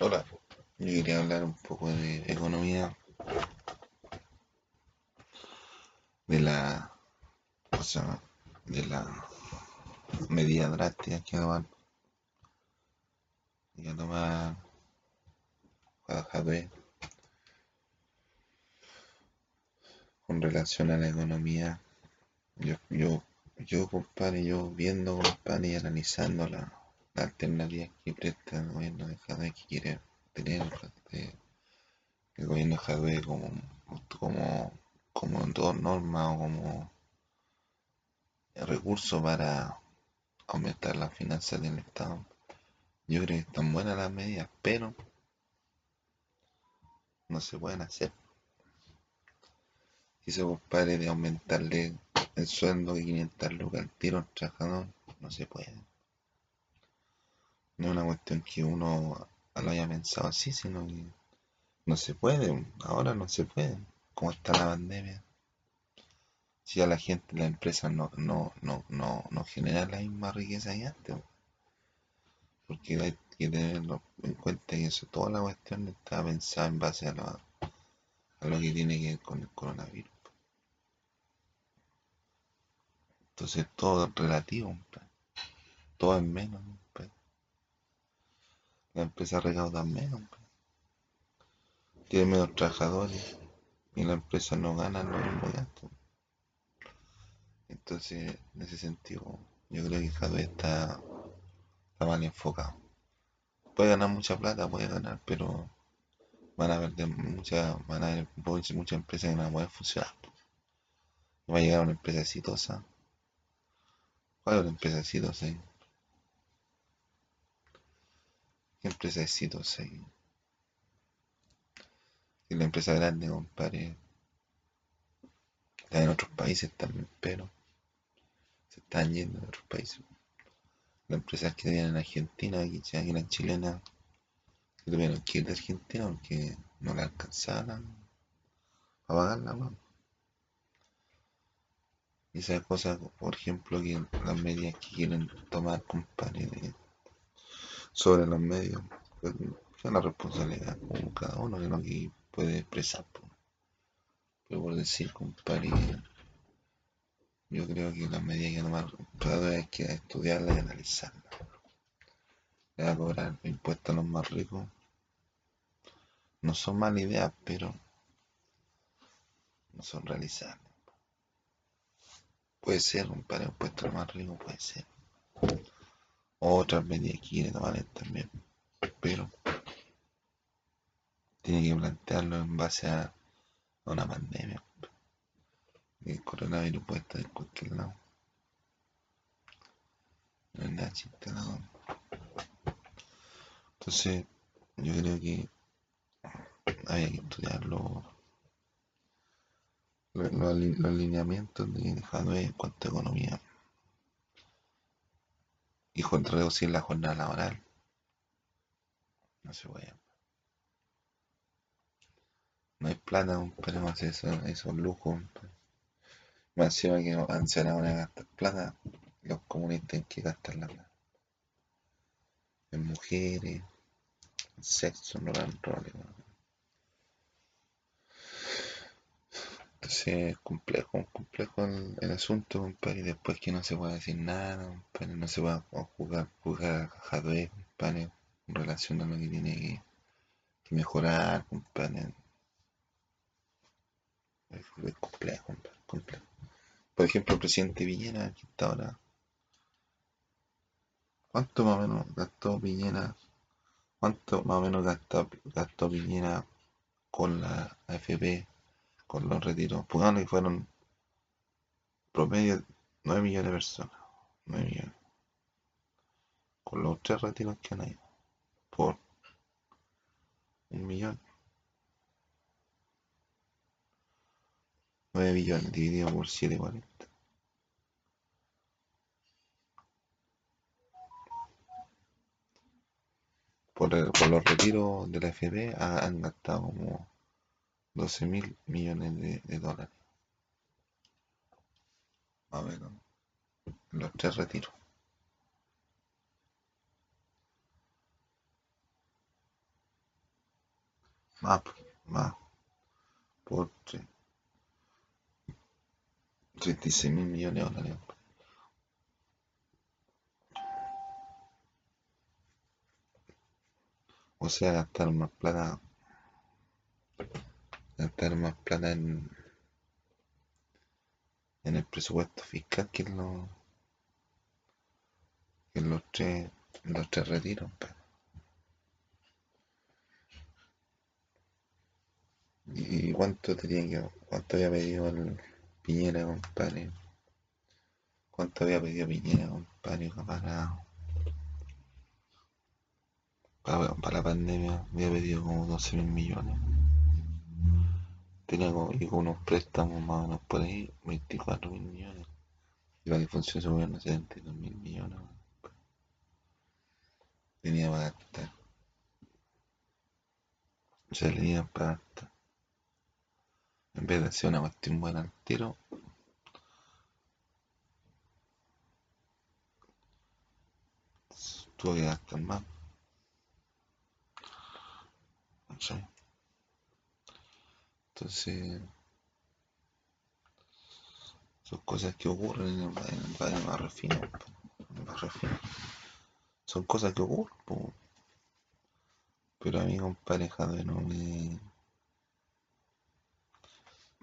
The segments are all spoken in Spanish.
Hola, yo quería hablar un poco de economía, de la, o sea, de la medida drástica que van a tomar Jadwe con relación a la economía. Yo, yo, yo compadre, yo viendo, compadre, y analizando la, la alternativa que presta el gobierno de Jadwe que quiere tener el gobierno de Jadwe como, como, como dos normas o como recurso para aumentar las finanzas del Estado. Yo creo que están buenas las medidas, pero no se pueden hacer. Quiso compadre de aumentarle el sueldo de 500 lucas al tiro al trabajador, no se puede. No es una cuestión que uno lo haya pensado así, sino que no se puede, ahora no se puede, como está la pandemia. Si a la gente, la empresa no, no, no, no, no generan la misma riqueza que antes. Porque hay que tenerlo en cuenta que eso, toda la cuestión está pensada en base a lo, a lo que tiene que ver con el coronavirus. Entonces todo es relativo, todo es menos. La empresa recauda menos, tiene menos trabajadores y la empresa no gana lo mismo de Entonces, en ese sentido, yo creo que Jadwe está, está mal enfocado. Puede ganar mucha plata, puede ganar, pero van a perder mucha, van a muchas empresas que no van a funcionar. Va a llegar una empresa exitosa. ¿Cuál es una empresa exitosa? ¿Qué empresa exitosa? Y la empresa grande, compadre, está en otros países también, pero se están yendo a otros países. Las empresas que tenían en Argentina, aquí, aquí en chilena, que tuvieron que ir de Argentina porque no la alcanzaban a pagarla, Y esas cosas, por ejemplo, que las medidas que quieren tomar, compadre, sobre los medios, pues es la responsabilidad como cada uno de lo que puede expresar. Pero por decir, compadre, yo creo que las medidas que tomar hay que estudiarlas y analizarlas. Le a cobrar impuestos a los más ricos. No son malas ideas, pero no son realizables. Puede ser, un de impuestos a los más ricos, puede ser. Otras medidas que quiere tomar también, pero tiene que plantearlo en base a una pandemia. El coronavirus puede estar en cualquier lado. No es nada no. Entonces, yo creo que hay que estudiar los, los, alineamientos de Jadwe en cuanto a economía y reducir la jornada laboral. No se puede. No hay plata, para hacer eso, esos lujos. Más encima que van a gastar plata, los comunistas tienen que gastar la plata. En mujeres, en sexo, no dan roles. Entonces es complejo, complejo el, asunto, compadre, y después que no se puede decir nada, compadre, no se va a jugar, jugar hardware, compadre, en relación a lo que tiene que, que mejorar, compadre. Es, complejo, compadre, complejo. Por ejemplo, el presidente Villena, que está ahora. ¿Cuánto más o menos gastó Villena? ¿Cuánto más o menos gastó, gastó Villena con la AFP, con los retiros? Pongamos que fueron promedio 9 millones de personas. 9 millones. Con los tres retiros que han ido. Por un millón. 9 billones dividido por 7,40. Por, por los retiros de la FB han gastado como 12 mil millones de, dólares. A ver, los tres retiros. Más, más. Por 36 mil millones de dólares. O sea, gastar más plata. Gastar más plata en, en el presupuesto fiscal que en los, que en los tres, los tres retiros. pues. ¿Y cuánto tenía que, cuánto había pedido el Piñera, compadre? ¿Cuánto había pedido Piñera, compadre, para, para, para la pandemia? Había pedido como 12 mil millones. Tenía como, y con unos préstamos más o menos por ahí, 24 mil millones. Y para que funcione su gobierno, 72 mil millones. Tenía para gastar. O sea, tenía para gastar. En vez de hacer una cuestión buena al tiro, tuvo que gastar más. Entonces, son cosas que ocurren en el, en el barrio. Son cosas que ocurren, po. pero a mí, compadre Jadwe, no me...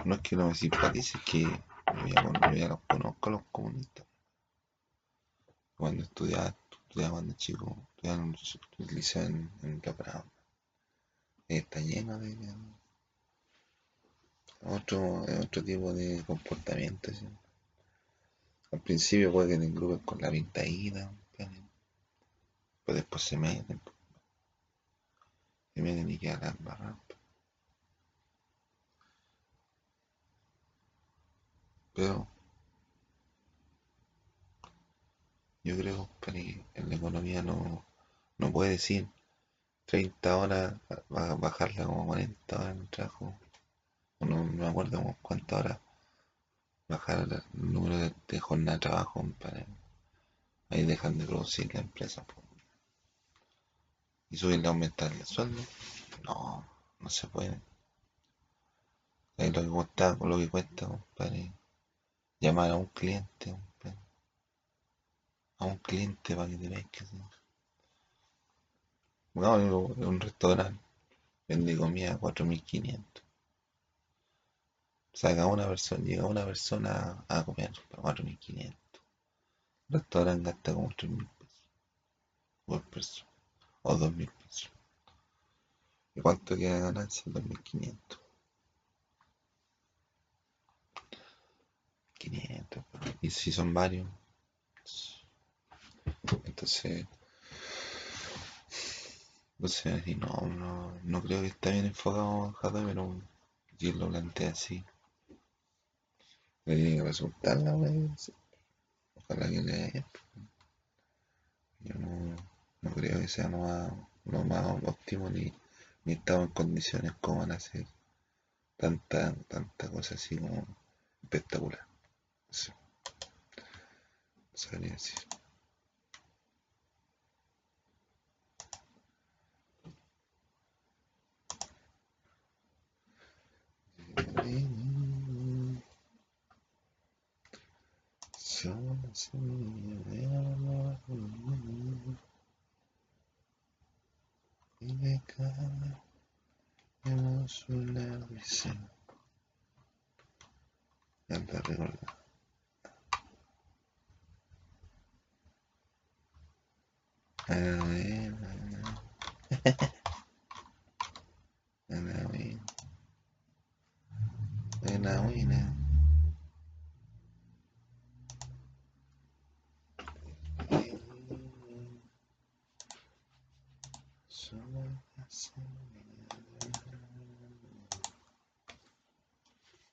No es que no me simpatice, es que ya, los conozco los comunistas. Cuando estudiaba, estudiaba cuando chico, estudiaba en el liceo en, en. Está lleno de, de otro, otro tipo de comportamiento. Al principio puede que te engrupen con la compadre, pero después se meten, po, se meten y quedan las barras. po. Pero yo creo, que en la economía no, no puede decir 30 horas, bajarla como 40 horas en el trabajo. No, me acuerdo cuántas horas bajar el número de, de jornada de trabajo, compadre. Ahí dejan de producir la empresa. Y subirle a aumentar el sueldo. No, no se puede. Ahí lo que cuesta, lo que cuesta, compadre, llamar a un cliente, a un cliente para que te pesque. ¿sí? No, un restaurante vende comida a 4.500. Saca una persona, llega una persona a comer para 4.500. El restaurante gasta como 3.000 pesos por persona, o 2.000 pesos. ¿Y cuánto queda de ganancia? 2.500. 500. Y si son varios, entonces, entonces no, no, no creo que está bien enfocado Jadwe, pero él lo plantea así, le que resultar la wea. Ojalá que le bien. Yo no, no creo que sea lo más, lo más óptimo ni, ni estamos en condiciones como van a hacer tanta, tanta cosa así como espectacular. Sí, sabría semilla de amor y de caemos una brisa. Anda, recordar. Ana buena, Ana buena, Ana buena. Solo la semilla